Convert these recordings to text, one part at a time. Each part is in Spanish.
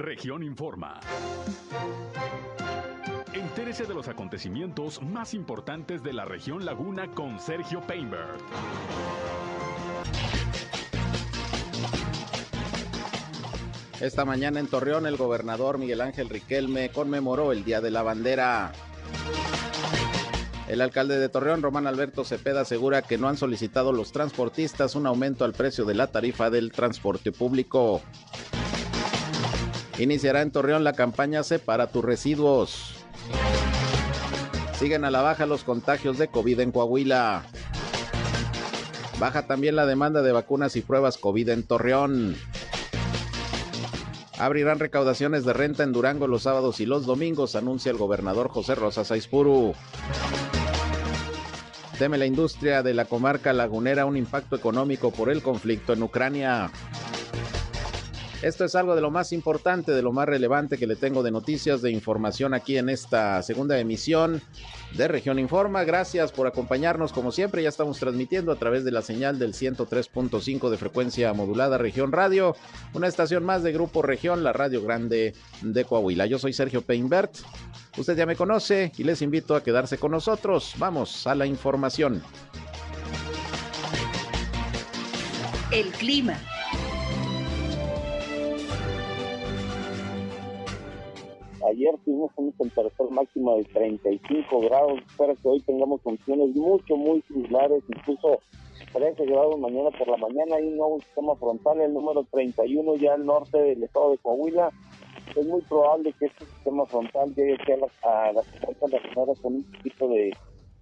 Región Informa. Entérese de los acontecimientos más importantes de la región Laguna con Sergio Painberg. Esta mañana en Torreón el gobernador Miguel Ángel Riquelme conmemoró el Día de la Bandera. El alcalde de Torreón, Román Alberto Cepeda, asegura que no han solicitado los transportistas un aumento al precio de la tarifa del transporte público. Iniciará en Torreón la campaña Separa tus residuos. Siguen a la baja los contagios de COVID en Coahuila. Baja también la demanda de vacunas y pruebas COVID en Torreón. Abrirán recaudaciones de renta en Durango los sábados y los domingos, anuncia el gobernador José Rosa Saizpuru. Teme la industria de la comarca lagunera un impacto económico por el conflicto en Ucrania. Esto es algo de lo más importante, de lo más relevante que le tengo de noticias, de información aquí en esta segunda emisión de Región Informa. Gracias por acompañarnos como siempre. Ya estamos transmitiendo a través de la señal del 103.5 de frecuencia modulada Región Radio, una estación más de Grupo Región, la Radio Grande de Coahuila. Yo soy Sergio Peinbert. Usted ya me conoce y les invito a quedarse con nosotros. Vamos a la información. El clima. Ayer tuvimos una temperatura máxima de 35 grados. Espero que hoy tengamos condiciones mucho, muy similares, incluso 13 grados mañana por la mañana. Hay un nuevo sistema frontal, el número 31, ya al norte del estado de Coahuila. Es muy probable que este sistema frontal llegue a las, a las con un poquito de,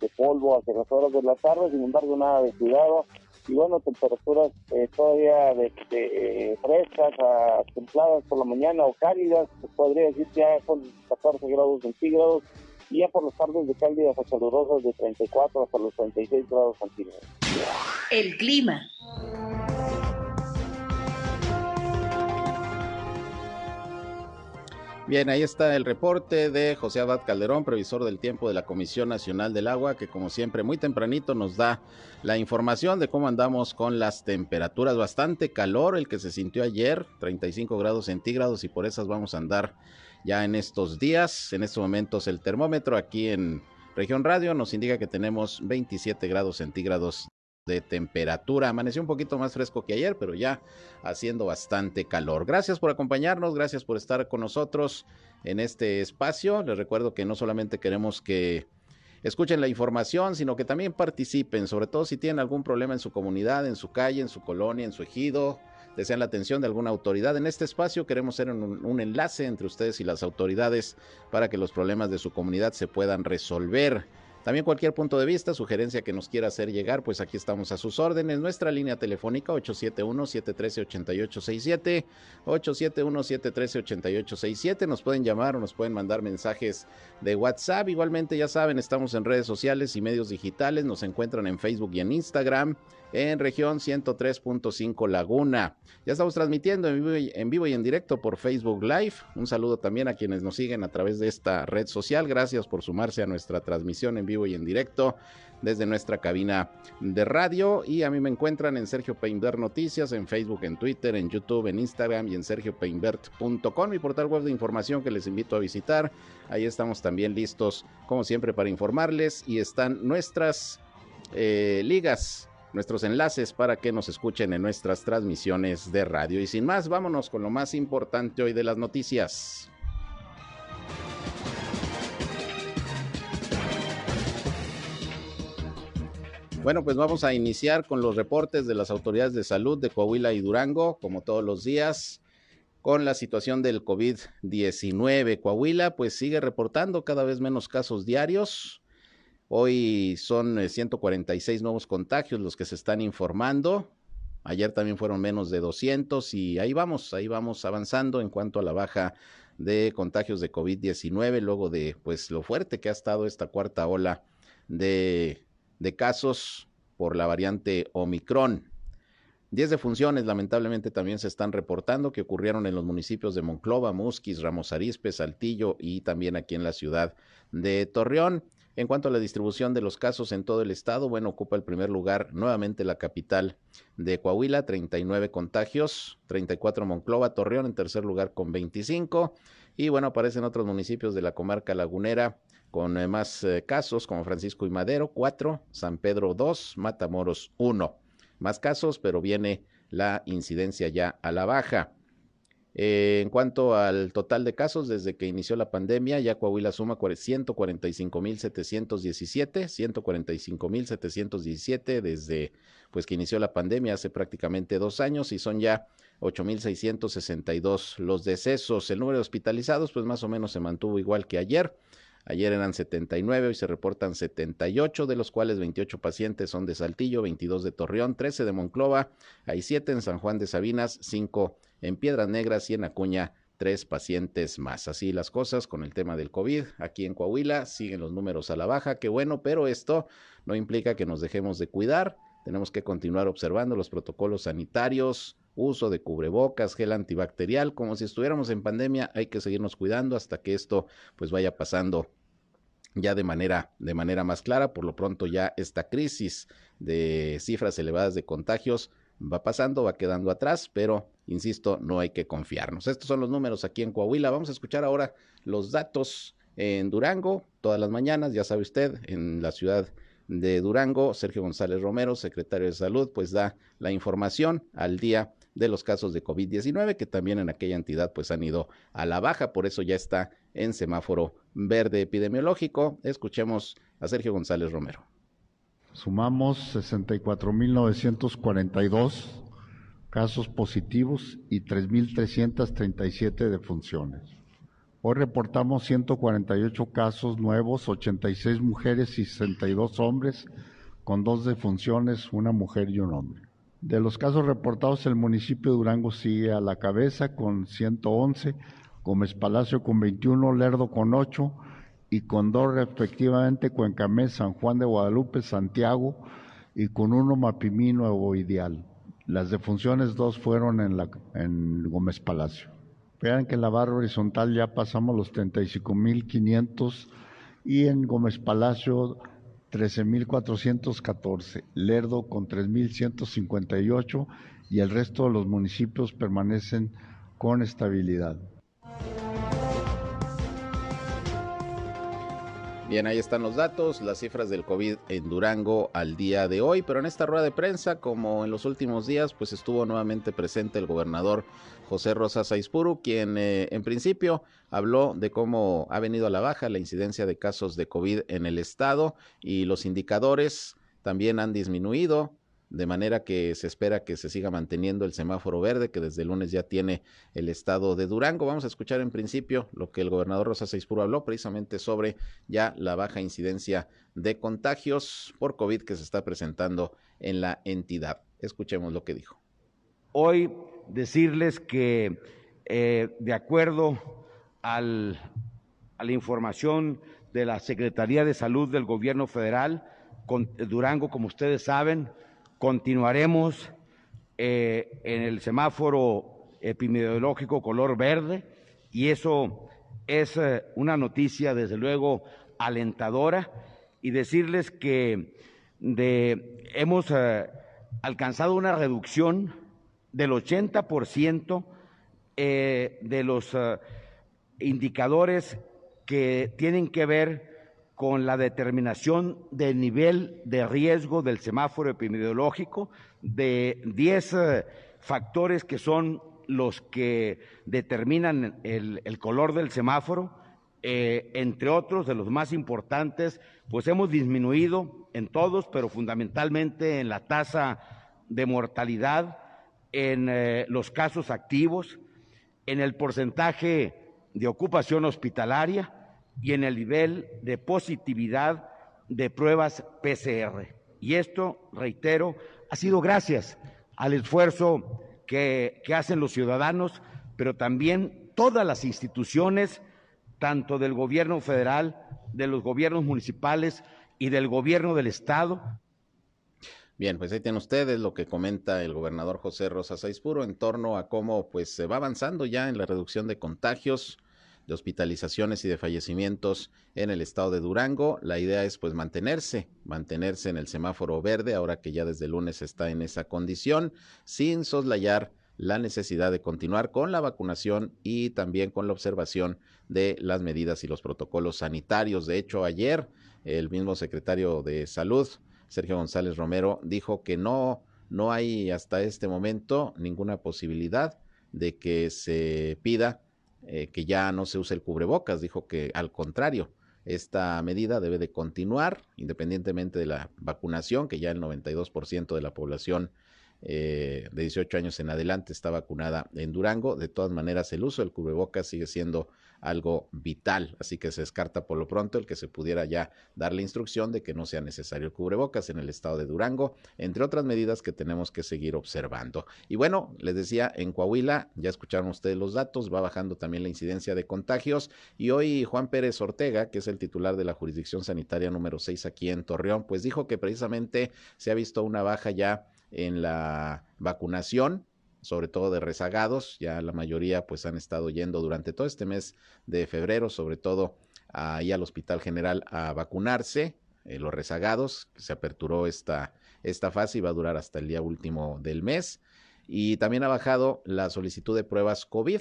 de polvo hacia las horas de la tarde. Sin embargo, nada de cuidado y bueno, temperaturas eh, todavía de, eh, frescas a templadas por la mañana o cálidas, podría decir ya con 14 grados centígrados y ya por las tardes de cálidas a calurosas de 34 hasta los 36 grados centígrados. El clima. Bien, ahí está el reporte de José Abad Calderón, previsor del tiempo de la Comisión Nacional del Agua, que como siempre muy tempranito nos da la información de cómo andamos con las temperaturas. Bastante calor el que se sintió ayer, 35 grados centígrados y por esas vamos a andar ya en estos días. En estos momentos el termómetro aquí en Región Radio nos indica que tenemos 27 grados centígrados de temperatura. Amaneció un poquito más fresco que ayer, pero ya haciendo bastante calor. Gracias por acompañarnos, gracias por estar con nosotros en este espacio. Les recuerdo que no solamente queremos que escuchen la información, sino que también participen, sobre todo si tienen algún problema en su comunidad, en su calle, en su colonia, en su ejido, desean la atención de alguna autoridad. En este espacio queremos ser un, un enlace entre ustedes y las autoridades para que los problemas de su comunidad se puedan resolver. También cualquier punto de vista, sugerencia que nos quiera hacer llegar, pues aquí estamos a sus órdenes. Nuestra línea telefónica 871-713-8867, 871-713-8867. Nos pueden llamar o nos pueden mandar mensajes de WhatsApp. Igualmente, ya saben, estamos en redes sociales y medios digitales. Nos encuentran en Facebook y en Instagram en región 103.5 Laguna. Ya estamos transmitiendo en vivo, y, en directo por Facebook Live. Un saludo también a quienes nos siguen a través de esta red social. Gracias por sumarse a nuestra transmisión en vivo y en directo desde nuestra cabina de radio. Y a mí me encuentran en Sergio Peinbert Noticias, en Facebook, en Twitter, en YouTube, en Instagram y en sergiopeinbert.com, mi portal web de información que les invito a visitar. Ahí estamos también listos, como siempre, para informarles. Y están nuestras eh, ligas nuestros enlaces para que nos escuchen en nuestras transmisiones de radio. Y sin más, vámonos con lo más importante hoy de las noticias. Bueno, pues vamos a iniciar con los reportes de las autoridades de salud de Coahuila y Durango, como todos los días, con la situación del COVID-19. Coahuila pues sigue reportando cada vez menos casos diarios. Hoy son 146 eh, nuevos contagios los que se están informando. Ayer también fueron menos de 200 y ahí vamos, ahí vamos avanzando en cuanto a la baja de contagios de COVID-19 luego de pues lo fuerte que ha estado esta cuarta ola de, de casos por la variante Omicron. Diez defunciones lamentablemente también se están reportando que ocurrieron en los municipios de Monclova, Musquis, Ramos Arizpe, Saltillo y también aquí en la ciudad de Torreón. En cuanto a la distribución de los casos en todo el estado, bueno, ocupa el primer lugar nuevamente la capital de Coahuila, 39 contagios, 34 Monclova, Torreón en tercer lugar con 25 y bueno, aparecen otros municipios de la comarca lagunera con eh, más eh, casos como Francisco y Madero, 4, San Pedro 2, Matamoros 1. Más casos, pero viene la incidencia ya a la baja. Eh, en cuanto al total de casos, desde que inició la pandemia, ya Coahuila suma 145.717, 145.717 desde pues que inició la pandemia hace prácticamente dos años y son ya 8.662 los decesos. El número de hospitalizados pues más o menos se mantuvo igual que ayer. Ayer eran 79, hoy se reportan 78, de los cuales 28 pacientes son de Saltillo, 22 de Torreón, 13 de Monclova, hay 7 en San Juan de Sabinas, 5 en Piedras Negras y en Acuña tres pacientes más. Así las cosas con el tema del COVID. Aquí en Coahuila siguen los números a la baja, qué bueno, pero esto no implica que nos dejemos de cuidar. Tenemos que continuar observando los protocolos sanitarios, uso de cubrebocas, gel antibacterial, como si estuviéramos en pandemia, hay que seguirnos cuidando hasta que esto pues vaya pasando ya de manera, de manera más clara. Por lo pronto ya esta crisis de cifras elevadas de contagios va pasando, va quedando atrás, pero insisto, no hay que confiarnos. Estos son los números aquí en Coahuila. Vamos a escuchar ahora los datos en Durango, todas las mañanas, ya sabe usted, en la ciudad de Durango, Sergio González Romero, secretario de Salud, pues da la información al día de los casos de COVID-19 que también en aquella entidad pues han ido a la baja, por eso ya está en semáforo verde epidemiológico. Escuchemos a Sergio González Romero. Sumamos 64.942 casos positivos y 3.337 defunciones. Hoy reportamos 148 casos nuevos, 86 mujeres y 62 hombres, con dos defunciones, una mujer y un hombre. De los casos reportados, el municipio de Durango sigue a la cabeza con 111, Gómez Palacio con 21, Lerdo con 8 y con dos respectivamente Cuencamés, San Juan de Guadalupe, Santiago y con uno Mapimí Nuevo Ideal. Las defunciones dos fueron en, la, en Gómez Palacio. Vean que en la barra horizontal ya pasamos los 35.500 y en Gómez Palacio 13.414, Lerdo con 3.158 y el resto de los municipios permanecen con estabilidad. Bien, ahí están los datos, las cifras del COVID en Durango al día de hoy, pero en esta rueda de prensa, como en los últimos días, pues estuvo nuevamente presente el gobernador José Rosa Saizpuru, quien eh, en principio habló de cómo ha venido a la baja la incidencia de casos de COVID en el estado y los indicadores también han disminuido de manera que se espera que se siga manteniendo el semáforo verde que desde el lunes ya tiene el estado de Durango. Vamos a escuchar en principio lo que el gobernador Rosa Seispuro habló precisamente sobre ya la baja incidencia de contagios por COVID que se está presentando en la entidad. Escuchemos lo que dijo. Hoy decirles que eh, de acuerdo al, a la información de la Secretaría de Salud del Gobierno Federal, con Durango, como ustedes saben, Continuaremos eh, en el semáforo epidemiológico color verde y eso es eh, una noticia desde luego alentadora y decirles que hemos eh, alcanzado una reducción del 80% de los indicadores que tienen que ver con la determinación del nivel de riesgo del semáforo epidemiológico, de 10 eh, factores que son los que determinan el, color del semáforo, eh, entre otros de los más importantes, pues hemos disminuido en todos, pero fundamentalmente en la tasa de mortalidad, en eh, los casos activos, en el porcentaje de ocupación hospitalaria, y en el nivel de positividad de pruebas PCR. Y esto, reitero, ha sido gracias al esfuerzo que, hacen los ciudadanos, pero también todas las instituciones, tanto del gobierno federal, de los gobiernos municipales y del gobierno del Estado. Bien, pues ahí tienen ustedes lo que comenta el gobernador José Rosa Saizpuro en torno a cómo pues se va avanzando ya en la reducción de contagios de hospitalizaciones y de fallecimientos en el estado de Durango. La idea es pues mantenerse, mantenerse en el semáforo verde ahora que ya desde lunes está en esa condición, sin soslayar la necesidad de continuar con la vacunación y también con la observación de las medidas y los protocolos sanitarios. De hecho, ayer el mismo secretario de Salud, Sergio González Romero, dijo que no, no hay hasta este momento ninguna posibilidad de que se pida eh, que ya no se use el cubrebocas. Dijo que al contrario, esta medida debe de continuar independientemente de la vacunación, que ya el 92% de la población eh, de 18 años en adelante está vacunada en Durango. De todas maneras, el uso del cubrebocas sigue siendo algo vital, así que se descarta por lo pronto el que se pudiera ya dar la instrucción de que no sea necesario el cubrebocas en el estado de Durango, entre otras medidas que tenemos que seguir observando. Y bueno, les decía, en Coahuila, ya escucharon ustedes los datos, va bajando también la incidencia de contagios y hoy Juan Pérez Ortega, que es el titular de la jurisdicción sanitaria número 6 aquí en Torreón, pues dijo que precisamente se ha visto una baja ya en la vacunación, sobre todo de rezagados, ya la mayoría pues han estado yendo durante todo este mes de febrero, sobre todo ahí al Hospital General a vacunarse, eh, los rezagados, se aperturó esta, esta fase y va a durar hasta el día último del mes. Y también ha bajado la solicitud de pruebas COVID,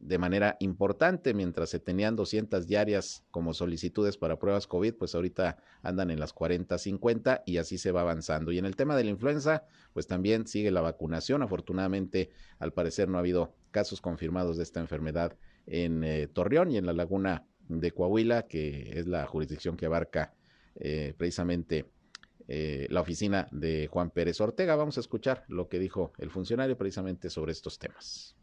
de manera importante, mientras se tenían 200 diarias como solicitudes para pruebas COVID, pues ahorita andan en las 40, 50 y así se va avanzando. Y en el tema de la influenza, pues también sigue la vacunación. Afortunadamente, al parecer no ha habido casos confirmados de esta enfermedad en eh, Torreón y en la laguna de Coahuila, que es la jurisdicción que abarca eh, precisamente eh, la oficina de Juan Pérez Ortega. Vamos a escuchar lo que dijo el funcionario precisamente sobre estos temas.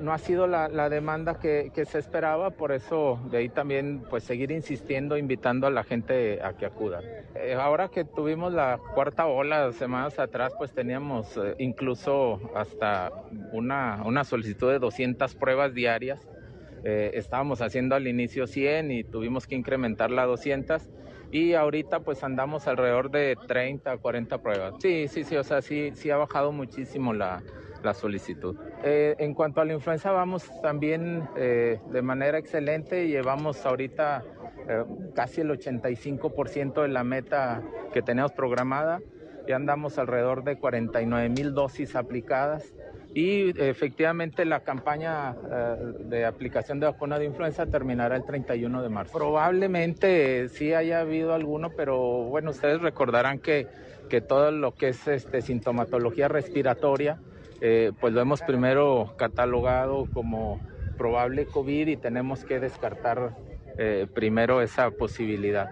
No ha sido la, demanda que, se esperaba, por eso de ahí también pues seguir insistiendo, invitando a la gente a que acuda. Eh, ahora que tuvimos la cuarta ola semanas atrás, pues teníamos eh, incluso hasta una, una, solicitud de 200 pruebas diarias. Eh, estábamos haciendo al inicio 100 y tuvimos que incrementarla a 200 y ahorita pues andamos alrededor de 30, 40 pruebas. Sí, sí, sí, o sea, sí, sí ha bajado muchísimo la, la solicitud. Eh, en cuanto a la influenza, vamos también eh, de manera excelente. Llevamos ahorita eh, casi el 85% de la meta que teníamos programada. Ya andamos alrededor de 49 mil dosis aplicadas. Y efectivamente la campaña de aplicación de vacuna de influenza terminará el 31 de marzo. Probablemente sí haya habido alguno, pero bueno, ustedes recordarán que, que todo lo que es este, sintomatología respiratoria, eh, pues lo hemos primero catalogado como probable COVID y tenemos que descartar eh, primero esa posibilidad.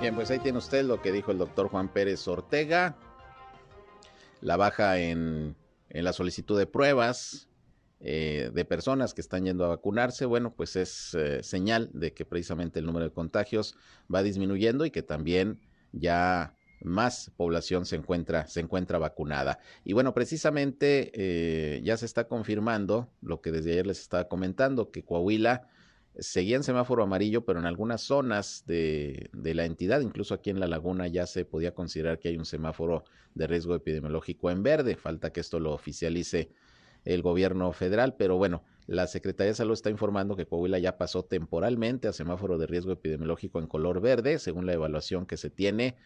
Bien, pues ahí tiene usted lo que dijo el doctor Juan Pérez Ortega. La baja en, la solicitud de pruebas eh, de personas que están yendo a vacunarse, bueno, pues es señal de que precisamente el número de contagios va disminuyendo y que también ya más población se encuentra, se encuentra vacunada. Y bueno, precisamente eh, ya se está confirmando lo que desde ayer les estaba comentando, que Coahuila seguía en semáforo amarillo, pero en algunas zonas de, de, la entidad, incluso aquí en la laguna, ya se podía considerar que hay un semáforo de riesgo epidemiológico en verde. Falta que esto lo oficialice el gobierno federal, pero bueno, la Secretaría de Salud está informando que Coahuila ya pasó temporalmente a semáforo de riesgo epidemiológico en color verde, según la evaluación que se tiene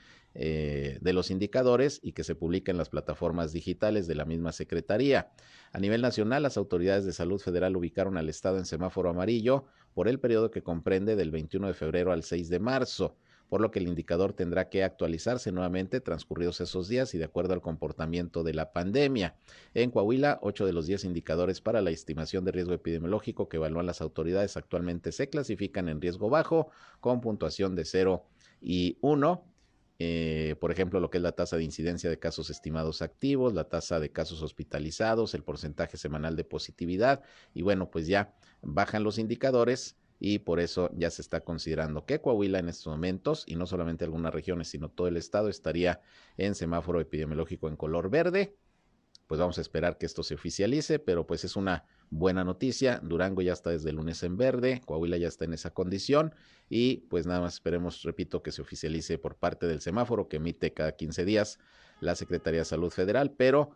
eh, de los indicadores y que se publica en las plataformas digitales de la misma Secretaría. A nivel nacional, las autoridades de salud federal ubicaron al Estado en semáforo amarillo por el periodo que comprende del 21 de febrero al 6 de marzo por lo que el indicador tendrá que actualizarse nuevamente transcurridos esos días y de acuerdo al comportamiento de la pandemia. En Coahuila, ocho de los diez indicadores para la estimación de riesgo epidemiológico que evalúan las autoridades actualmente se clasifican en riesgo bajo con puntuación de 0 y 1. Eh, por ejemplo, lo que es la tasa de incidencia de casos estimados activos, la tasa de casos hospitalizados, el porcentaje semanal de positividad y bueno, pues ya bajan los indicadores y por eso ya se está considerando que Coahuila en estos momentos, y no solamente algunas regiones, sino todo el estado, estaría en semáforo epidemiológico en color verde. Pues vamos a esperar que esto se oficialice, pero pues es una buena noticia. Durango ya está desde el lunes en verde, Coahuila ya está en esa condición y pues nada más esperemos, repito, que se oficialice por parte del semáforo que emite cada 15 días la Secretaría de Salud Federal, pero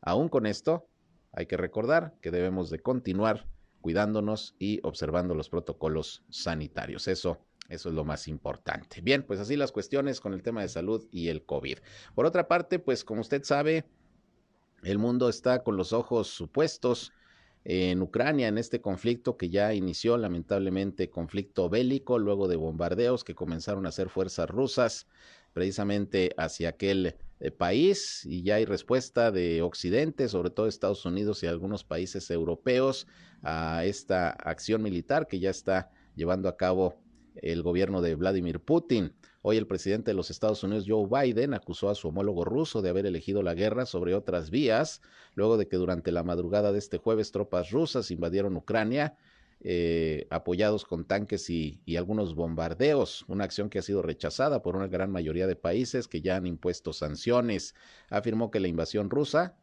aún con esto hay que recordar que debemos de continuar cuidándonos y observando los protocolos sanitarios. Eso eso es lo más importante. Bien, pues así las cuestiones con el tema de salud y el COVID. Por otra parte, pues como usted sabe, el mundo está con los ojos supuestos en Ucrania, en este conflicto que ya inició lamentablemente, conflicto bélico, luego de bombardeos que comenzaron a hacer fuerzas rusas precisamente hacia aquel eh, país y ya hay respuesta de Occidente, sobre todo Estados Unidos y algunos países europeos, a esta acción militar que ya está llevando a cabo el gobierno de Vladimir Putin. Hoy el presidente de los Estados Unidos, Joe Biden, acusó a su homólogo ruso de haber elegido la guerra sobre otras vías, luego de que durante la madrugada de este jueves tropas rusas invadieron Ucrania, eh, apoyados con tanques y, algunos bombardeos, una acción que ha sido rechazada por una gran mayoría de países que ya han impuesto sanciones. Afirmó que la invasión rusa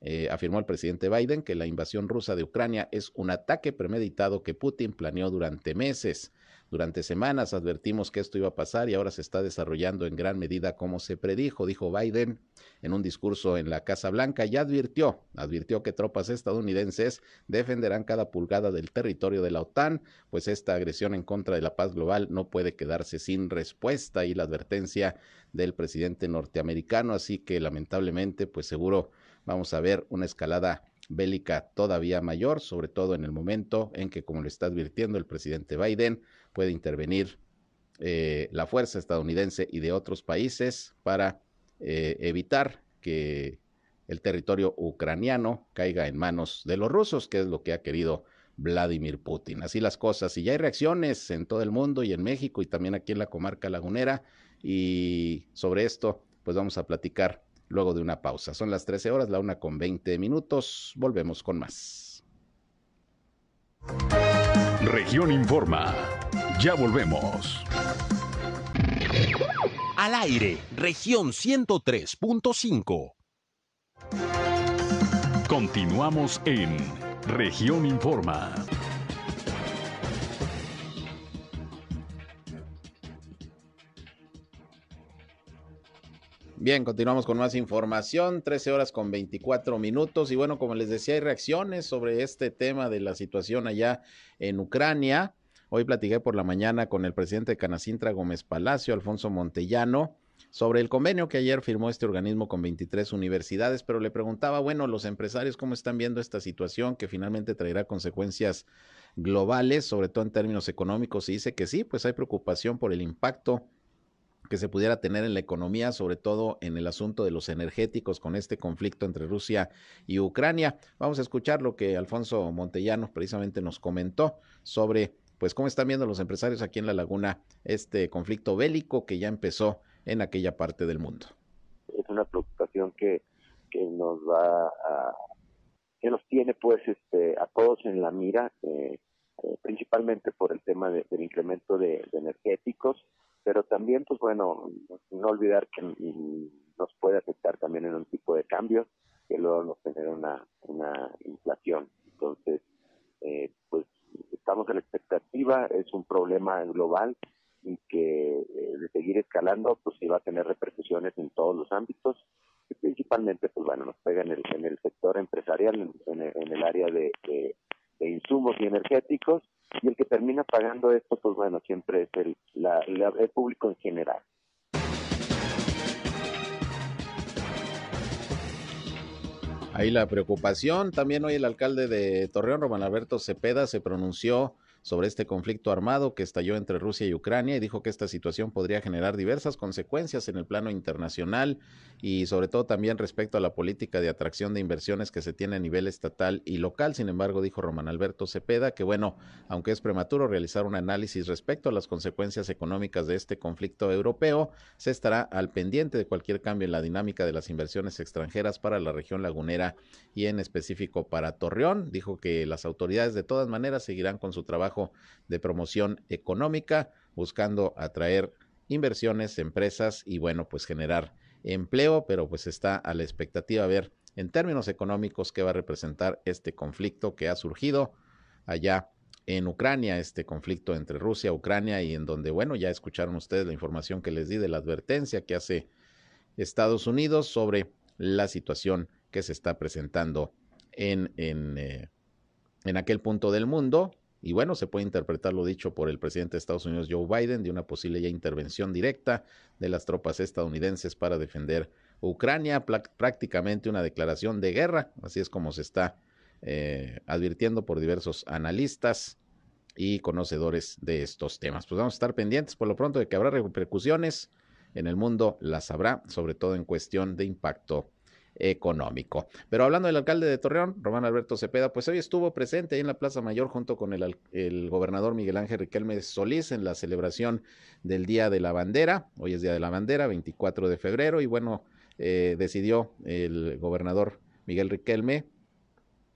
eh, afirmó el presidente Biden que la invasión rusa de Ucrania es un ataque premeditado que Putin planeó durante meses. Durante semanas advertimos que esto iba a pasar y ahora se está desarrollando en gran medida como se predijo, dijo Biden en un discurso en la Casa Blanca. Y advirtió, advirtió que tropas estadounidenses defenderán cada pulgada del territorio de la OTAN, pues esta agresión en contra de la paz global no puede quedarse sin respuesta y la advertencia del presidente norteamericano, así que lamentablemente pues seguro vamos a ver una escalada bélica todavía mayor, sobre todo en el momento en que, como lo está advirtiendo el presidente Biden, puede intervenir eh, la fuerza estadounidense y de otros países para eh, evitar que el territorio ucraniano caiga en manos de los rusos, que es lo que ha querido Vladimir Putin. Así las cosas. Y ya hay reacciones en todo el mundo y en México y también aquí en la comarca lagunera. Y sobre esto, pues vamos a platicar luego de una pausa. Son las 13 horas, la una con 20 minutos. Volvemos con más. Región Informa. Ya volvemos. Al aire, región 103.5. Continuamos en región Informa. Bien, continuamos con más información, 13 horas con 24 minutos y bueno, como les decía, hay reacciones sobre este tema de la situación allá en Ucrania. Hoy platiqué por la mañana con el presidente de Canacintra Gómez Palacio, Alfonso Montellano, sobre el convenio que ayer firmó este organismo con 23 universidades, pero le preguntaba, bueno, los empresarios cómo están viendo esta situación que finalmente traerá consecuencias globales, sobre todo en términos económicos, y dice que sí, pues hay preocupación por el impacto que se pudiera tener en la economía, sobre todo en el asunto de los energéticos con este conflicto entre Rusia y Ucrania. Vamos a escuchar lo que Alfonso Montellano precisamente nos comentó sobre pues cómo están viendo los empresarios aquí en la laguna este conflicto bélico que ya empezó en aquella parte del mundo. Es una preocupación que, que nos va a, que nos tiene pues este a todos en la mira, eh, eh, principalmente por el tema del incremento de energéticos pero también, pues bueno, no olvidar que nos puede afectar también en un tipo de cambio que luego nos genera una, una inflación. Entonces, eh, pues estamos en la expectativa, es un problema global y que eh, de seguir escalando, pues sí va a tener repercusiones en todos los ámbitos y principalmente, pues bueno, nos pega en el, en el sector empresarial, en, el área de, de insumos y energéticos y el que termina pagando esto, pues bueno, siempre es el, el público en general. Ahí la preocupación. También hoy el alcalde de Torreón, Román Alberto Cepeda, se pronunció sobre este conflicto armado que estalló entre Rusia y Ucrania y dijo que esta situación podría generar diversas consecuencias en el plano internacional y sobre todo también respecto a la política de atracción de inversiones que se tiene a nivel estatal y local. Sin embargo, dijo Román Alberto Cepeda que bueno, aunque es prematuro realizar un análisis respecto a las consecuencias económicas de este conflicto europeo, se estará al pendiente de cualquier cambio en la dinámica de las inversiones extranjeras para la región lagunera y en específico para Torreón. Dijo que las autoridades de todas maneras seguirán con su trabajo de promoción económica, buscando atraer inversiones, empresas y bueno, pues generar empleo, pero pues está a la expectativa a ver en términos económicos qué va a representar este conflicto que ha surgido allá en Ucrania, este conflicto entre Rusia Ucrania y en donde, bueno, ya escucharon ustedes la información que les di de la advertencia que hace Estados Unidos sobre la situación que se está presentando en, en, eh, en aquel punto del mundo. Y bueno, se puede interpretar lo dicho por el presidente de Estados Unidos, Joe Biden, de una posible ya intervención directa de las tropas estadounidenses para defender Ucrania, prácticamente una declaración de guerra, así es como se está eh, advirtiendo por diversos analistas y conocedores de estos temas. Pues vamos a estar pendientes por lo pronto de que habrá repercusiones en el mundo, las habrá, sobre todo en cuestión de impacto económico. Pero hablando del alcalde de Torreón, Román Alberto Cepeda, pues hoy estuvo presente ahí en la Plaza Mayor junto con el, el, gobernador Miguel Ángel Riquelme Solís en la celebración del Día de la Bandera. Hoy es Día de la Bandera, 24 de febrero, y bueno, eh, decidió el gobernador Miguel Riquelme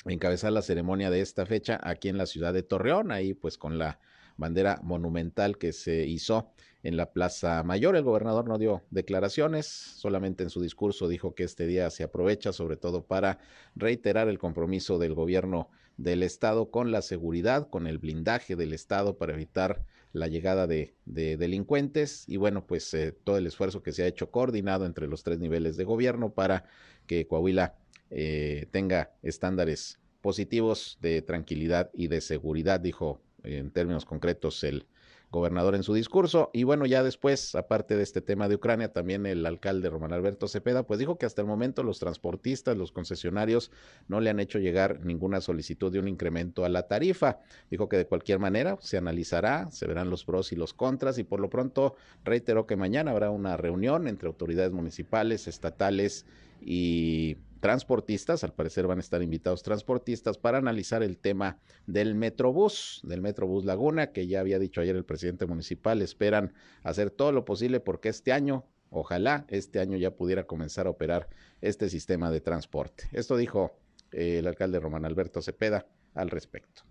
encabezar la ceremonia de esta fecha aquí en la ciudad de Torreón, ahí pues con la bandera monumental que se hizo en la Plaza Mayor. El gobernador no dio declaraciones, solamente en su discurso dijo que este día se aprovecha sobre todo para reiterar el compromiso del gobierno del Estado con la seguridad, con el blindaje del Estado para evitar la llegada de, delincuentes y bueno, pues eh, todo el esfuerzo que se ha hecho coordinado entre los tres niveles de gobierno para que Coahuila eh, tenga estándares positivos de tranquilidad y de seguridad, dijo en términos concretos el gobernador en su discurso. Y bueno, ya después, aparte de este tema de Ucrania, también el alcalde Román Alberto Cepeda, pues dijo que hasta el momento los transportistas, los concesionarios, no le han hecho llegar ninguna solicitud de un incremento a la tarifa. Dijo que de cualquier manera se analizará, se verán los pros y los contras y por lo pronto reiteró que mañana habrá una reunión entre autoridades municipales, estatales y transportistas, al parecer van a estar invitados transportistas para analizar el tema del Metrobús, del Metrobús Laguna, que ya había dicho ayer el presidente municipal, esperan hacer todo lo posible porque este año, ojalá este año ya pudiera comenzar a operar este sistema de transporte. Esto dijo eh, el alcalde Román Alberto Cepeda al respecto.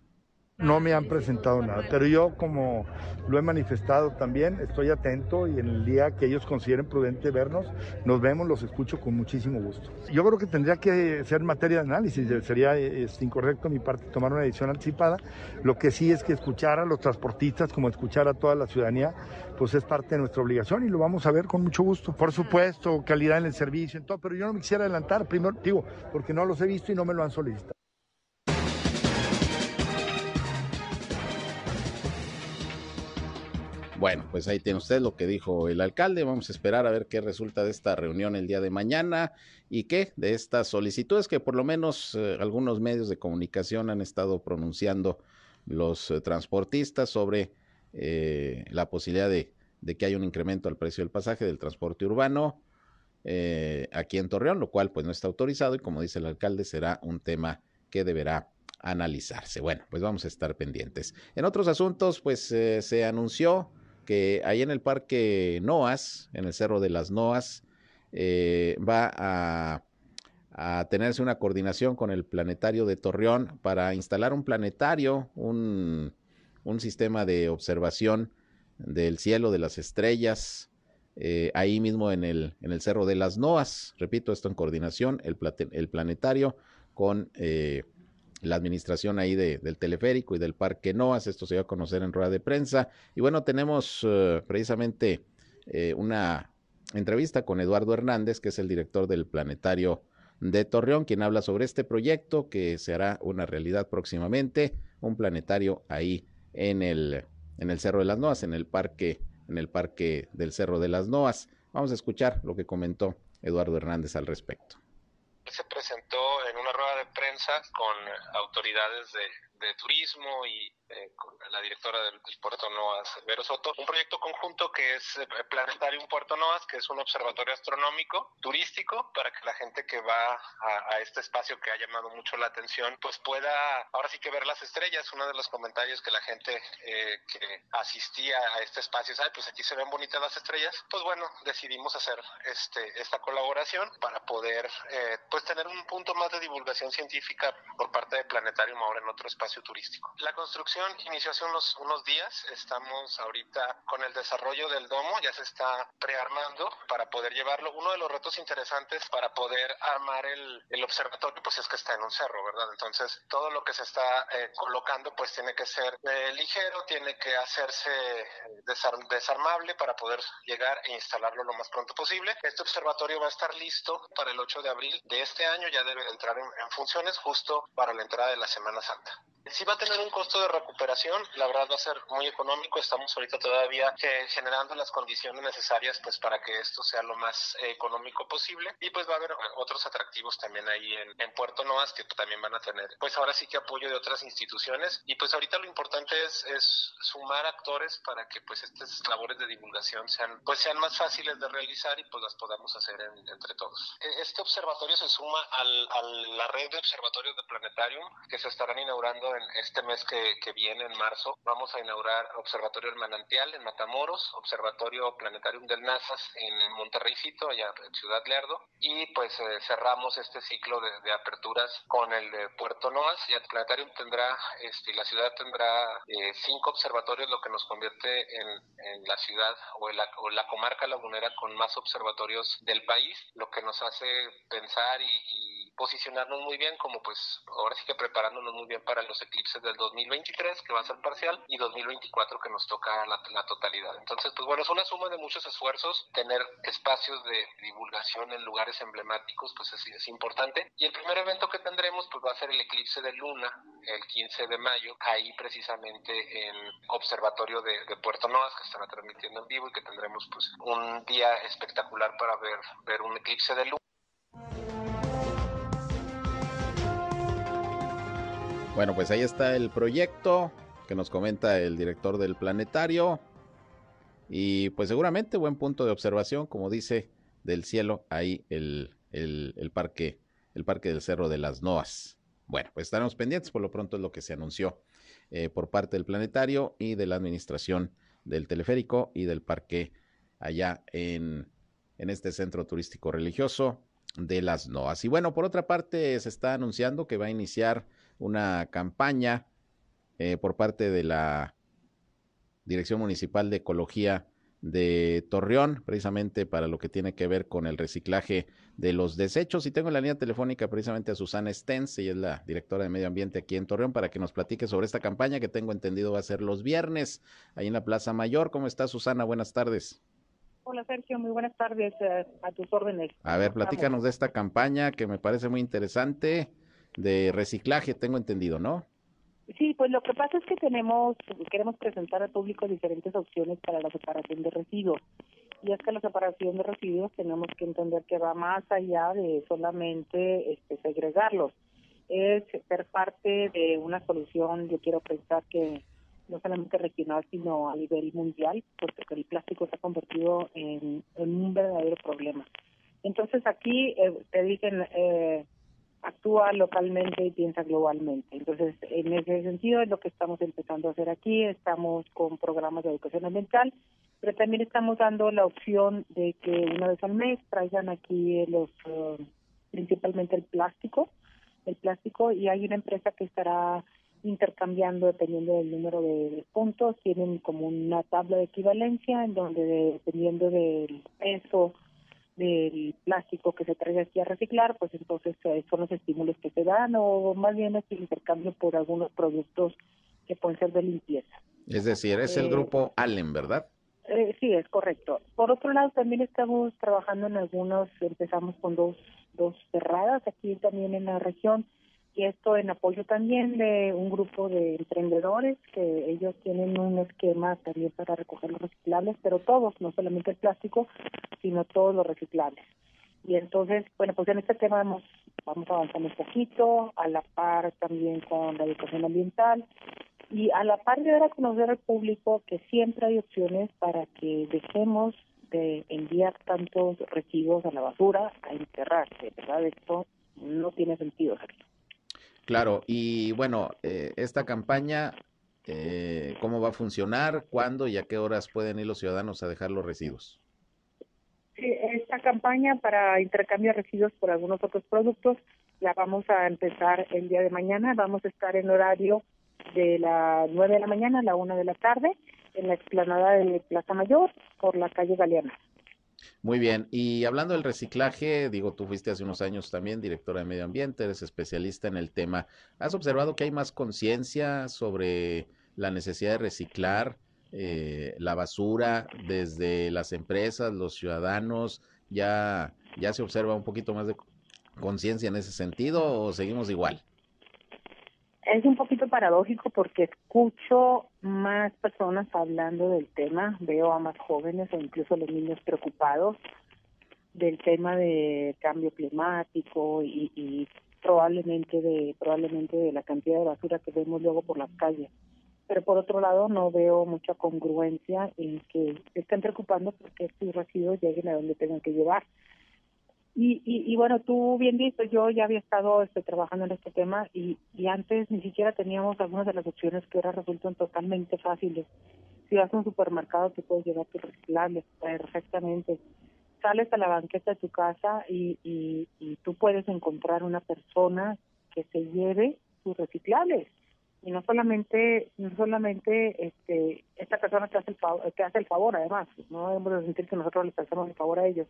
No me han presentado nada, pero yo como lo he manifestado también, estoy atento y en el día que ellos consideren prudente vernos, nos vemos, los escucho con muchísimo gusto. Yo creo que tendría que ser materia de análisis, sería es, incorrecto mi parte tomar una decisión anticipada. Lo que sí es que escuchar a los transportistas como escuchar a toda la ciudadanía, pues es parte de nuestra obligación y lo vamos a ver con mucho gusto. Por supuesto, calidad en el servicio, en todo, pero yo no me quisiera adelantar, primero digo, porque no los he visto y no me lo han solicitado. Bueno, pues ahí tiene usted lo que dijo el alcalde. Vamos a esperar a ver qué resulta de esta reunión el día de mañana y qué de estas solicitudes que por lo menos eh, algunos medios de comunicación han estado pronunciando los eh, transportistas sobre eh, la posibilidad de, que haya un incremento al precio del pasaje del transporte urbano aquí en Torreón, lo cual pues no está autorizado y como dice el alcalde será un tema que deberá analizarse. Bueno, pues vamos a estar pendientes. En otros asuntos, pues se anunció que ahí en el Parque Noas, en el Cerro de las Noas, eh, va a, tenerse una coordinación con el Planetario de Torreón para instalar un planetario, un, sistema de observación del cielo, de las estrellas, eh, ahí mismo en el, Cerro de las Noas. Repito, esto en coordinación, el, el planetario con eh, la administración ahí del teleférico y del Parque Noas. Esto se va a conocer en rueda de prensa. Y bueno, tenemos eh, precisamente eh, una entrevista con Eduardo Hernández, que es el director del Planetario de Torreón, quien habla sobre este proyecto que se hará una realidad próximamente, un planetario ahí en el, en el Cerro de las Noas, en el parque, en el parque del Cerro de las Noas. Vamos a escuchar lo que comentó Eduardo Hernández al respecto se presentó en una rueda de prensa con autoridades de, de turismo y eh, con la directora del, Puerto Noas, Vero Soto, un proyecto conjunto que es eh, Planetarium Puerto Noas, que es un observatorio astronómico turístico para que la gente que va a, este espacio que ha llamado mucho la atención, pues pueda ahora sí que ver las estrellas. Uno de los comentarios que la gente eh, que asistía a este espacio, ¿sabe? Pues aquí se ven bonitas las estrellas. Pues bueno, decidimos hacer este, esta colaboración para poder pues tener un punto más de divulgación científica por parte de Planetarium ahora en otro espacio turístico. La inició hace unos, unos días, estamos ahorita con el desarrollo del domo, ya se está prearmando para poder llevarlo. Uno de los retos interesantes para poder armar el, el observatorio, pues es que está en un cerro, ¿verdad? Entonces, todo lo que se está eh, colocando, pues tiene que ser eh, ligero, tiene que hacerse desarmable para poder llegar e instalarlo lo más pronto posible. Este observatorio va a estar listo para el 8 de abril de este año, ya debe entrar en, en funciones justo para la entrada de la Semana Santa. Sí va a tener un costo de recuperación, la verdad va a ser muy económico, estamos ahorita todavía eh, generando las condiciones necesarias pues para que esto sea lo más eh, económico posible. Y pues va a haber otros atractivos también ahí en, en, Puerto Noas que también van a tener pues ahora sí que apoyo de otras instituciones. Y pues ahorita lo importante es, es sumar actores para que pues estas labores de divulgación sean pues sean más fáciles de realizar y pues las podamos hacer en, entre todos. E, este observatorio se suma al, a la red de observatorios de Planetarium que se estarán inaugurando en este mes que, que, viene, en marzo, vamos a inaugurar Observatorio El Manantial en Matamoros, Observatorio Planetarium del NASA en Monterreycito, allá en Ciudad Lerdo, y pues eh, cerramos este ciclo de, de, aperturas con el de Puerto Noas, y el Planetarium tendrá, este, la ciudad tendrá eh, cinco observatorios, lo que nos convierte en, la ciudad o, la, o la comarca lagunera con más observatorios del país, lo que nos hace pensar y, y posicionarnos muy bien como pues ahora sí que preparándonos muy bien para los eclipses del 2023 que va a ser parcial y 2024 que nos toca la, la, totalidad. Entonces pues bueno, es una suma de muchos esfuerzos, tener espacios de divulgación en lugares emblemáticos pues es, es importante y el primer evento que tendremos pues va a ser el eclipse de luna el 15 de mayo, ahí precisamente en Observatorio de, Puerto Noas que estará transmitiendo en vivo y que tendremos pues un día espectacular para ver, ver un eclipse de luna. Bueno, pues ahí está el proyecto que nos comenta el director del planetario. Y pues seguramente buen punto de observación, como dice, del cielo, ahí el, el, parque, el parque del Cerro de las Noas. Bueno, pues estaremos pendientes, por lo pronto es lo que se anunció eh, por parte del planetario y de la administración del teleférico y del parque allá en, en este centro turístico religioso de las Noas. Y bueno, por otra parte, se está anunciando que va a iniciar una campaña eh, por parte de la Dirección Municipal de Ecología de Torreón, precisamente para lo que tiene que ver con el reciclaje de los desechos. Y tengo en la línea telefónica precisamente a Susana Stens, ella es la directora de Medio Ambiente aquí en Torreón, para que nos platique sobre esta campaña que tengo entendido va a ser los viernes, ahí en la Plaza Mayor. ¿Cómo está Susana? Buenas tardes. Hola Sergio, muy buenas tardes, uh, a tus órdenes. A ver, platícanos de esta campaña que me parece muy interesante de reciclaje, tengo entendido, ¿no? Sí, pues lo que pasa es que tenemos, queremos presentar al público diferentes opciones para la separación de residuos. Y es que la separación de residuos tenemos que entender que va más allá de solamente este, segregarlos. Es ser parte de una solución, yo quiero pensar que no solamente regional, sino a nivel mundial, porque el plástico se ha convertido en, un verdadero problema. Entonces aquí eh, te dicen, eh, actúa localmente y piensa globalmente. Entonces, en ese sentido es lo que estamos empezando a hacer aquí. Estamos con programas de educación ambiental, pero también estamos dando la opción de que una vez al mes traigan aquí los, uh, principalmente el plástico, el plástico, y hay una empresa que estará intercambiando dependiendo del número de puntos, tienen como una tabla de equivalencia en donde dependiendo del peso del plástico que se trae aquí a reciclar, pues entonces eh, son los estímulos que se dan o más bien es el intercambio por algunos productos que pueden ser de limpieza. Es decir, es el eh, grupo Allen, ¿verdad? Eh, sí, es correcto. Por otro lado, también estamos trabajando en algunos, empezamos con dos, dos cerradas aquí también en la región, y esto en apoyo también de un grupo de emprendedores que ellos tienen un esquema también para recoger los reciclables, pero todos, no solamente el plástico, sino todos los reciclables. Y entonces, bueno, pues en este tema vamos, vamos avanzando un poquito, a la par también con la educación ambiental y a la par de dar a conocer al público que siempre hay opciones para que dejemos de enviar tantos residuos a la basura a enterrarse, ¿verdad? Esto no tiene sentido. Claro, y bueno, eh, esta campaña, eh, ¿cómo va a funcionar? ¿Cuándo y a qué horas pueden ir los ciudadanos a dejar los residuos? Sí, esta campaña para intercambio de residuos por algunos otros productos la vamos a empezar el día de mañana. Vamos a estar en horario de las 9 de la mañana a la 1 de la tarde en la explanada de Plaza Mayor por la calle Galeana. Muy bien, y hablando del reciclaje, digo, tú fuiste hace unos años también directora de medio ambiente, eres especialista en el tema. ¿Has observado que hay más conciencia sobre la necesidad de reciclar eh, la basura desde las empresas, los ciudadanos? ¿Ya, ya se observa un poquito más de conciencia en ese sentido o seguimos igual? Es un poquito paradójico porque escucho más personas hablando del tema, veo a más jóvenes o incluso los niños preocupados del tema de cambio climático y, probablemente de probablemente de la cantidad de basura que vemos luego por las calles. Pero por otro lado no veo mucha congruencia en que estén preocupando porque estos residuos lleguen a donde tengan que llevar. Y, y, bueno, tú bien dices, yo ya había estado este, trabajando en este tema y, y antes ni siquiera teníamos algunas de las opciones que ahora resultan totalmente fáciles. Si vas a un supermercado te puedes llevar tus reciclables perfectamente. Sales a la banqueta de tu casa y, y, y tú puedes encontrar una persona que se lleve tus reciclables y no solamente no solamente este esta persona te hace el te hace el favor además no debemos de sentir que nosotros les hacemos el favor a ellos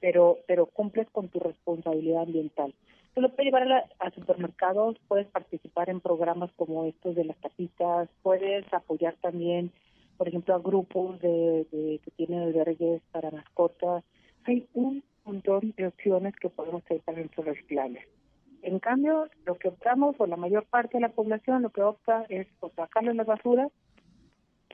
pero pero cumples con tu responsabilidad ambiental. Tú lo puedes llevar a, supermercados, puedes participar en programas como estos de las tapitas, puedes apoyar también, por ejemplo, a grupos de, que tienen albergues para mascotas. Hay un montón de opciones que podemos hacer para nuestros reciclables. En cambio, lo que optamos, o la mayor parte de la población, lo que opta es pues, sacarle la basura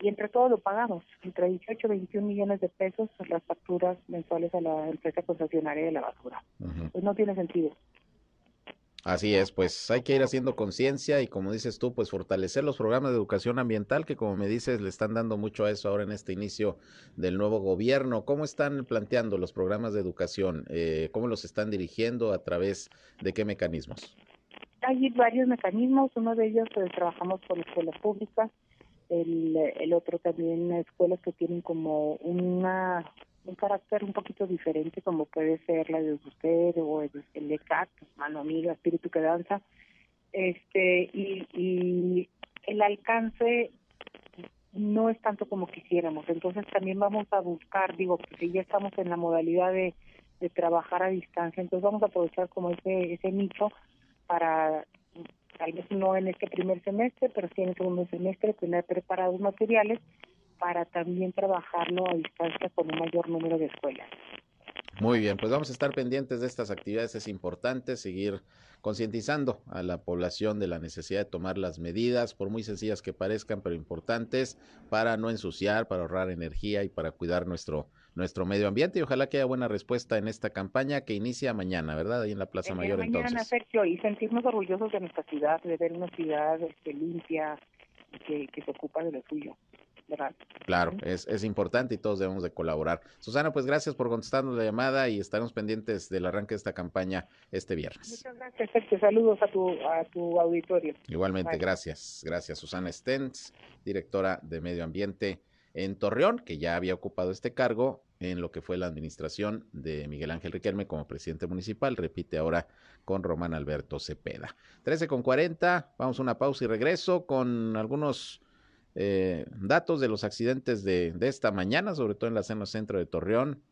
y entre todos lo pagamos, entre 18 y 21 millones de pesos las facturas mensuales a la empresa concesionaria de la basura. Pues no tiene sentido. Así es, pues hay que ir haciendo conciencia y como dices tú, pues fortalecer los programas de educación ambiental que como me dices le están dando mucho a eso ahora en este inicio del nuevo gobierno. ¿Cómo están planteando los programas de educación? Eh, ¿Cómo los están dirigiendo? ¿A través de qué mecanismos? Hay varios mecanismos, uno de ellos pues, trabajamos con escuelas públicas, el, el otro también escuelas que tienen como una un carácter un poquito diferente como puede ser la de usted o el, el ECAT, mano amiga, espíritu que danza, este y, y el alcance no es tanto como quisiéramos, entonces también vamos a buscar, digo, porque ya estamos en la modalidad de, de trabajar a distancia, entonces vamos a aprovechar como ese ese nicho para tal vez no en este primer semestre, pero sí en el segundo semestre, tener preparados materiales para también trabajarlo a distancia con un mayor número de escuelas. Muy bien, pues vamos a estar pendientes de estas actividades. Es importante seguir concientizando a la población de la necesidad de tomar las medidas, por muy sencillas que parezcan, pero importantes, para no ensuciar, para ahorrar energía y para cuidar nuestro, nuestro medio ambiente. Y ojalá que haya buena respuesta en esta campaña que inicia mañana, ¿verdad? Ahí en la Plaza Mayor mañana, entonces. Sergio, y sentirnos orgullosos de nuestra ciudad, de ver una ciudad este, limpia y que, que se ocupa de lo suyo. Claro, es, es importante y todos debemos de colaborar. Susana, pues gracias por contestarnos la llamada y estaremos pendientes del arranque de esta campaña este viernes. Muchas gracias, Sergio. Saludos a tu, a tu auditorio. Igualmente, gracias. Gracias, Susana Stentz, directora de Medio Ambiente en Torreón, que ya había ocupado este cargo en lo que fue la administración de Miguel Ángel Riquelme como presidente municipal. Repite ahora con Román Alberto Cepeda. 13 con 40, vamos a una pausa y regreso con algunos eh, datos de los accidentes de, esta mañana, sobre todo en la zona centro de Torreón.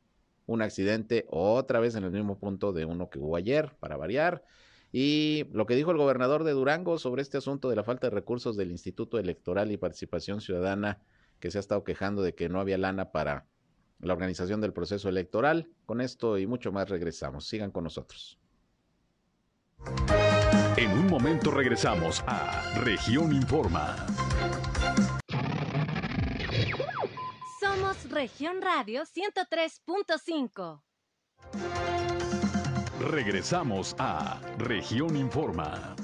Un accidente otra vez en el mismo punto de uno que hubo ayer, para variar. Y lo que dijo el gobernador de Durango sobre este asunto de la falta de recursos del Instituto Electoral y Participación Ciudadana, que se ha estado quejando de que no había lana para la organización del proceso electoral. Con esto y mucho más regresamos. Sigan con nosotros. En un momento regresamos a Región Informa. Somos Región Radio 103.5. Regresamos a Región Informa.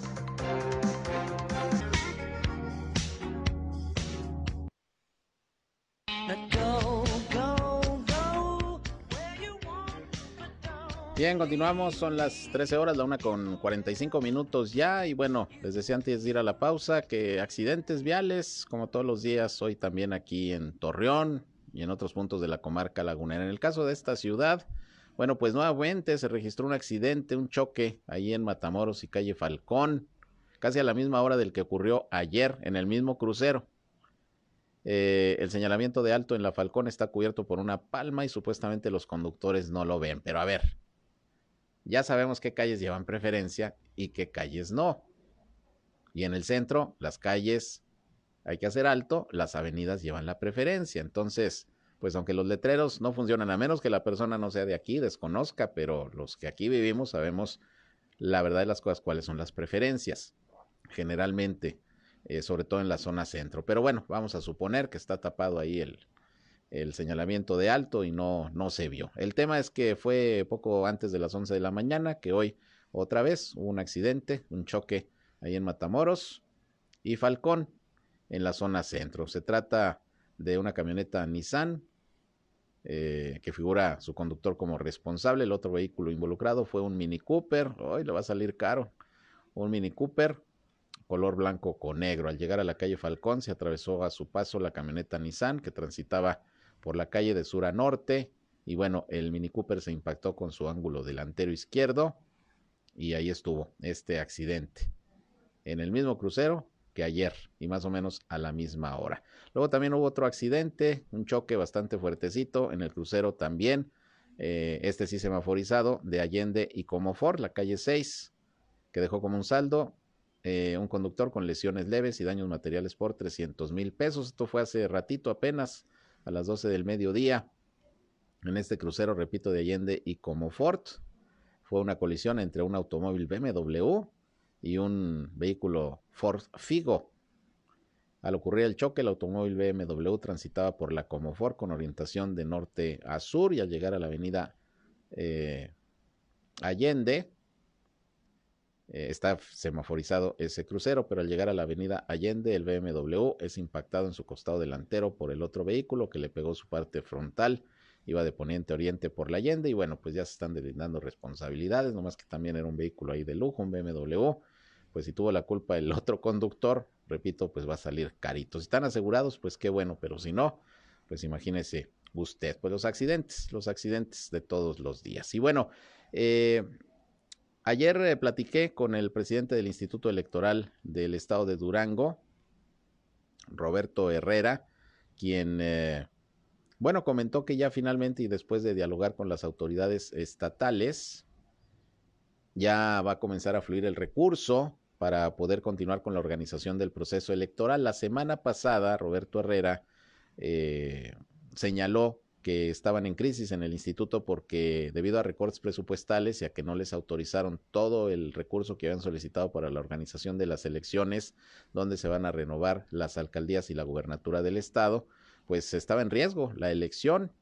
Bien, continuamos, son las 13 horas, la una con 45 minutos ya y bueno, les decía antes de ir a la pausa que accidentes viales, como todos los días, hoy también aquí en Torreón y en otros puntos de la comarca lagunera. En el caso de esta ciudad, bueno, pues nuevamente se registró un accidente, un choque ahí en Matamoros y calle Falcón. casi a la misma hora del que ocurrió ayer en el mismo crucero. Eh, el señalamiento de alto en la Falcón está cubierto por una palma y supuestamente los conductores no lo ven. Pero a ver, ya sabemos qué calles llevan preferencia y qué calles no. Y en el centro, las calles hay que hacer alto, las avenidas llevan la preferencia. Entonces, pues aunque los letreros no funcionan, a menos que la persona no sea de aquí, desconozca, pero los que aquí vivimos sabemos la verdad de las cosas, cuáles son las preferencias, generalmente, eh, sobre todo en la zona centro. Pero bueno, vamos a suponer que está tapado ahí el, el señalamiento de alto y no, no se vio. El tema es que fue poco antes de las 11 de la mañana que hoy otra vez hubo un accidente, un choque ahí en Matamoros y Falcón en la zona centro. Se trata de una camioneta Nissan eh, que figura su conductor como responsable. El otro vehículo involucrado fue un Mini Cooper. Hoy le va a salir caro. Un Mini Cooper color blanco con negro. Al llegar a la calle Falcón se atravesó a su paso la camioneta Nissan que transitaba por la calle de sur a norte. Y bueno, el Mini Cooper se impactó con su ángulo delantero izquierdo. Y ahí estuvo este accidente. En el mismo crucero que ayer y más o menos a la misma hora. Luego también hubo otro accidente, un choque bastante fuertecito en el crucero también, eh, este sí semaforizado, de Allende y Comofor, la calle 6, que dejó como un saldo eh, un conductor con lesiones leves y daños materiales por 300 mil pesos. Esto fue hace ratito apenas, a las 12 del mediodía, en este crucero, repito, de Allende y Comofort. Fue una colisión entre un automóvil BMW y un vehículo Ford Figo. Al ocurrir el choque, el automóvil BMW transitaba por la Comofort con orientación de norte a sur y al llegar a la avenida eh, Allende, eh, está semaforizado ese crucero, pero al llegar a la avenida Allende, el BMW es impactado en su costado delantero por el otro vehículo que le pegó su parte frontal. Iba de poniente a oriente por la Allende y bueno, pues ya se están deslindando responsabilidades, nomás que también era un vehículo ahí de lujo, un BMW pues si tuvo la culpa el otro conductor, repito, pues va a salir carito. Si están asegurados, pues qué bueno, pero si no, pues imagínese usted, pues los accidentes, los accidentes de todos los días. Y bueno, eh, ayer eh, platiqué con el presidente del Instituto Electoral del Estado de Durango, Roberto Herrera, quien, eh, bueno, comentó que ya finalmente y después de dialogar con las autoridades estatales, ya va a comenzar a fluir el recurso para poder continuar con la organización del proceso electoral. La semana pasada, Roberto Herrera eh, señaló que estaban en crisis en el instituto porque debido a recortes presupuestales y a que no les autorizaron todo el recurso que habían solicitado para la organización de las elecciones, donde se van a renovar las alcaldías y la gubernatura del estado, pues estaba en riesgo la elección,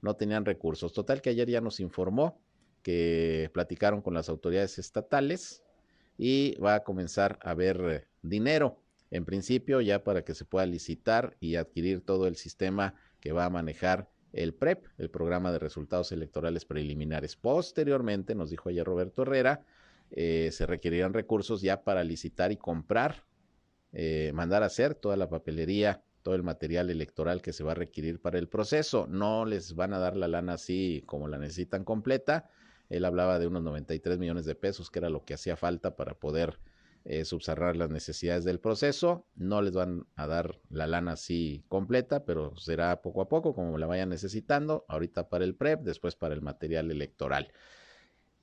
no tenían recursos. Total que ayer ya nos informó que platicaron con las autoridades estatales, y va a comenzar a haber eh, dinero. En principio, ya para que se pueda licitar y adquirir todo el sistema que va a manejar el PREP, el programa de resultados electorales preliminares. Posteriormente, nos dijo ayer Roberto Herrera, eh, se requerirán recursos ya para licitar y comprar, eh, mandar a hacer toda la papelería, todo el material electoral que se va a requerir para el proceso. No les van a dar la lana así como la necesitan completa, él hablaba de unos 93 millones de pesos, que era lo que hacía falta para poder eh, las necesidades del proceso. No les van a dar la lana así completa, pero será poco a poco, como la vayan necesitando. Ahorita para el PREP, después para el material electoral.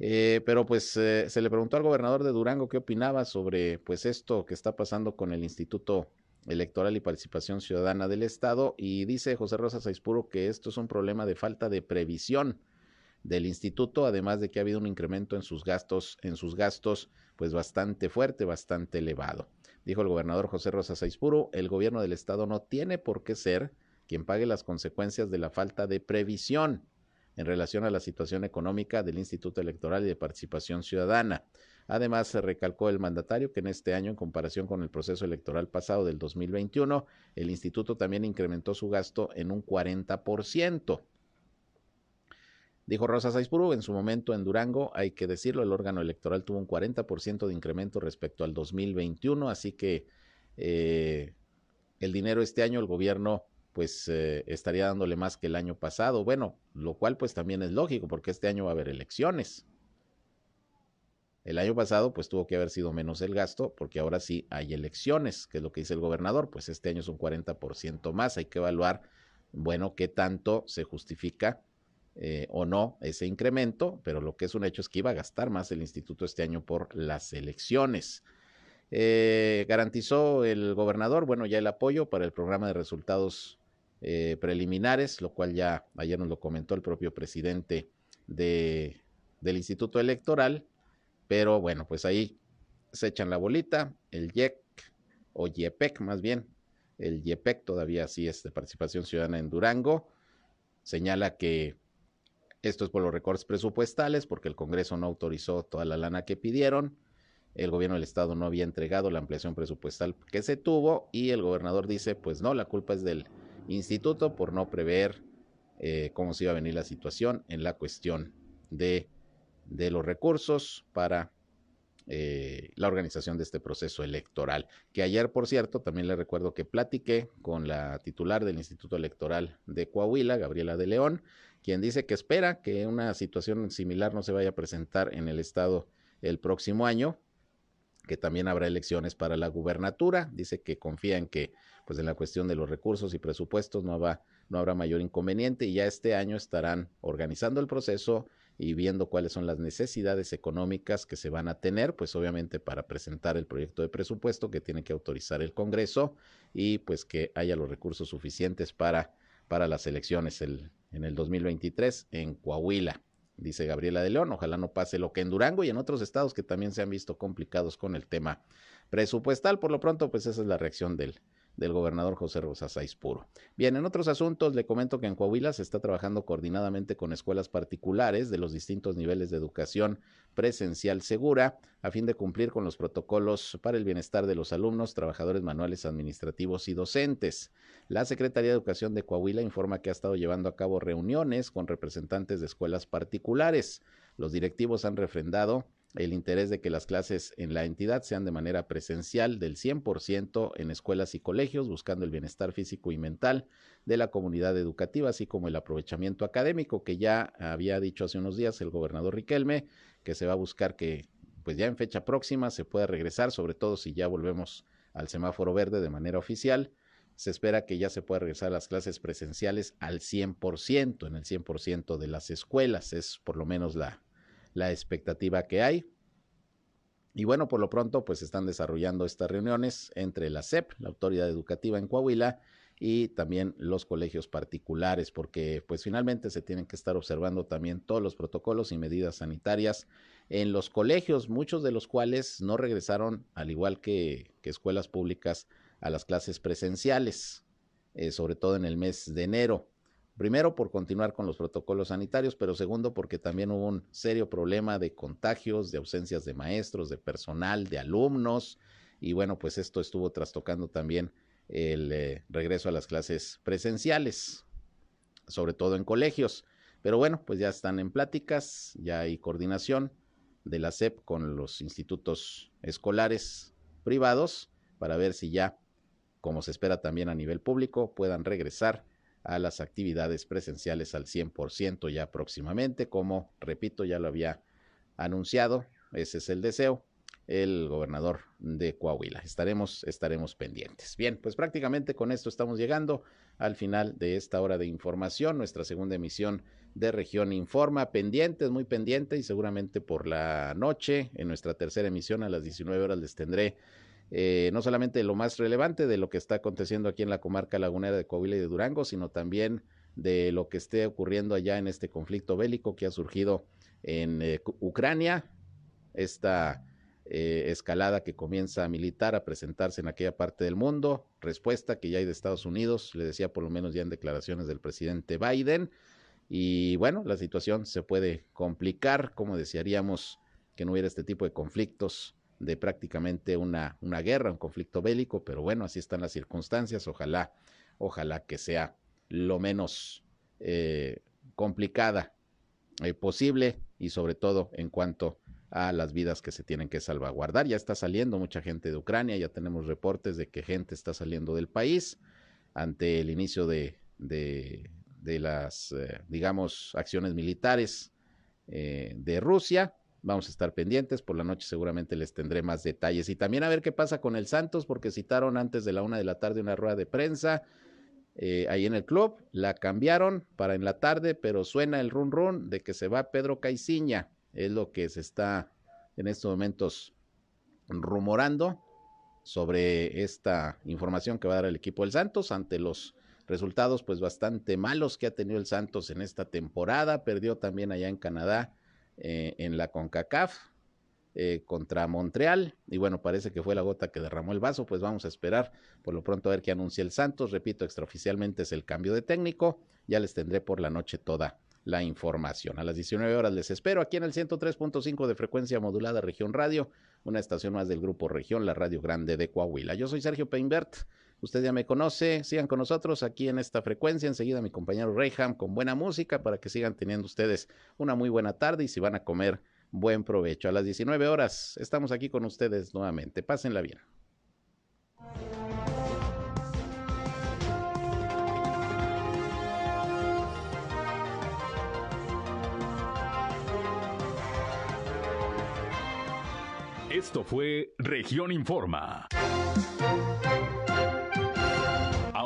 Eh, pero pues eh, se le preguntó al gobernador de Durango qué opinaba sobre pues esto que está pasando con el Instituto Electoral y Participación Ciudadana del Estado y dice José Rosa Saispuro que esto es un problema de falta de previsión del instituto, además de que ha habido un incremento en sus gastos, en sus gastos, pues bastante fuerte, bastante elevado. Dijo el gobernador José Rosa Saizpuro, el gobierno del estado no tiene por qué ser quien pague las consecuencias de la falta de previsión en relación a la situación económica del Instituto Electoral y de Participación Ciudadana. Además, se recalcó el mandatario que en este año, en comparación con el proceso electoral pasado del 2021, el instituto también incrementó su gasto en un 40%. Dijo Rosa Saizpuru, en su momento en Durango, hay que decirlo, el órgano electoral tuvo un 40% de incremento respecto al 2021, así que eh, el dinero este año el gobierno pues eh, estaría dándole más que el año pasado, bueno, lo cual pues también es lógico porque este año va a haber elecciones. El año pasado, pues tuvo que haber sido menos el gasto, porque ahora sí hay elecciones, que es lo que dice el gobernador, pues este año es un 40% más, hay que evaluar, bueno, qué tanto se justifica eh, o no ese incremento, pero lo que es un hecho es que iba a gastar más el instituto este año por las elecciones. Eh, garantizó el gobernador, bueno, ya el apoyo para el programa de resultados eh, preliminares, lo cual ya ayer nos lo comentó el propio presidente de, del Instituto Electoral, pero bueno, pues ahí se echan la bolita, el YEC o YEPEC más bien, el YEPEC todavía sí es de participación ciudadana en Durango, señala que esto es por los recortes presupuestales, porque el Congreso no autorizó toda la lana que pidieron, el gobierno del estado no había entregado la ampliación presupuestal que se tuvo y el gobernador dice, pues no, la culpa es del instituto por no prever eh, cómo se iba a venir la situación en la cuestión de, de los recursos para eh, la organización de este proceso electoral. Que ayer, por cierto, también le recuerdo que platiqué con la titular del Instituto Electoral de Coahuila, Gabriela de León, quien dice que espera que una situación similar no se vaya a presentar en el estado el próximo año, que también habrá elecciones para la gubernatura. Dice que confía en que, pues en la cuestión de los recursos y presupuestos no, va, no habrá mayor inconveniente y ya este año estarán organizando el proceso y viendo cuáles son las necesidades económicas que se van a tener, pues obviamente para presentar el proyecto de presupuesto que tiene que autorizar el Congreso y pues que haya los recursos suficientes para, para las elecciones el, en el 2023 en Coahuila dice Gabriela de León. Ojalá no pase lo que en Durango y en otros estados que también se han visto complicados con el tema presupuestal. Por lo pronto, pues esa es la reacción del, del gobernador José Rosas Puro. Bien, en otros asuntos le comento que en Coahuila se está trabajando coordinadamente con escuelas particulares de los distintos niveles de educación presencial segura a fin de cumplir con los protocolos para el bienestar de los alumnos, trabajadores manuales administrativos y docentes. La Secretaría de Educación de Coahuila informa que ha estado llevando a cabo reuniones con representantes de escuelas particulares. Los directivos han refrendado el interés de que las clases en la entidad sean de manera presencial del 100% en escuelas y colegios, buscando el bienestar físico y mental de la comunidad educativa, así como el aprovechamiento académico que ya había dicho hace unos días el gobernador Riquelme, que se va a buscar que pues ya en fecha próxima se pueda regresar, sobre todo si ya volvemos al semáforo verde de manera oficial. Se espera que ya se pueda regresar a las clases presenciales al 100%, en el 100% de las escuelas. Es por lo menos la, la expectativa que hay. Y bueno, por lo pronto, pues están desarrollando estas reuniones entre la SEP, la autoridad educativa en Coahuila, y también los colegios particulares, porque pues finalmente se tienen que estar observando también todos los protocolos y medidas sanitarias en los colegios, muchos de los cuales no regresaron, al igual que, escuelas públicas, a las clases presenciales, eh, sobre todo en el mes de enero. Primero, por continuar con los protocolos sanitarios, pero segundo, porque también hubo un serio problema de contagios, de ausencias de maestros, de personal, de alumnos. Y bueno, pues esto estuvo trastocando también el eh, regreso a las clases presenciales, sobre todo en colegios. Pero bueno, pues ya están en pláticas, ya hay coordinación de la SEP con los institutos escolares privados para ver si ya, como se espera también a nivel público, puedan regresar a las actividades presenciales al 100% ya próximamente, como repito, ya lo había anunciado, ese es el deseo, el gobernador de Coahuila. Estaremos, estaremos pendientes. Bien, pues prácticamente con esto estamos llegando al final de esta hora de información, nuestra segunda emisión de Región Informa, pendientes, muy pendientes y seguramente por la noche, en nuestra tercera emisión a las 19 horas les tendré eh, no solamente lo más relevante de lo que está aconteciendo aquí en la comarca lagunera de Coahuila y de Durango, sino también de lo que esté ocurriendo allá en este conflicto bélico que ha surgido en eh, Ucrania, esta eh, escalada que comienza a militar, a presentarse en aquella parte del mundo, respuesta que ya hay de Estados Unidos, le decía por lo menos ya en declaraciones del presidente Biden, y bueno, la situación se puede complicar, como desearíamos que no hubiera este tipo de conflictos de prácticamente una, una guerra, un conflicto bélico, pero bueno, así están las circunstancias, ojalá, ojalá que sea lo menos eh, complicada eh, posible y sobre todo en cuanto a las vidas que se tienen que salvaguardar. Ya está saliendo mucha gente de Ucrania, ya tenemos reportes de que gente está saliendo del país ante el inicio de, de, las, eh, digamos, acciones militares de Rusia Vamos a estar pendientes. Por la noche seguramente les tendré más detalles. Y también a ver qué pasa con el Santos, porque citaron antes de la una de la tarde una rueda de prensa eh, ahí en el club. La cambiaron para en la tarde, pero suena el run run de que se va Pedro Caiciña. Es lo que se está en estos momentos rumorando sobre esta información que va a dar el equipo del Santos ante los resultados pues bastante malos que ha tenido el Santos en esta temporada. Perdió también allá en Canadá eh, en la CONCACAF eh, contra Montreal. Y bueno, parece que fue la gota que derramó el vaso. Pues vamos a esperar por lo pronto a ver qué anuncia el Santos. Repito, extraoficialmente es el cambio de técnico. Ya les tendré por la noche toda la información. A las 19 horas les espero aquí en el 103.5 de frecuencia modulada Región Radio, una estación más del Grupo Región, la Radio Grande de Coahuila. Yo soy Sergio Peinbert. Usted ya me conoce, sigan con nosotros aquí en esta frecuencia. Enseguida mi compañero Reyham con buena música para que sigan teniendo ustedes una muy buena tarde y si van a comer, buen provecho. A las 19 horas estamos aquí con ustedes nuevamente. Pásenla bien. Esto fue Región Informa.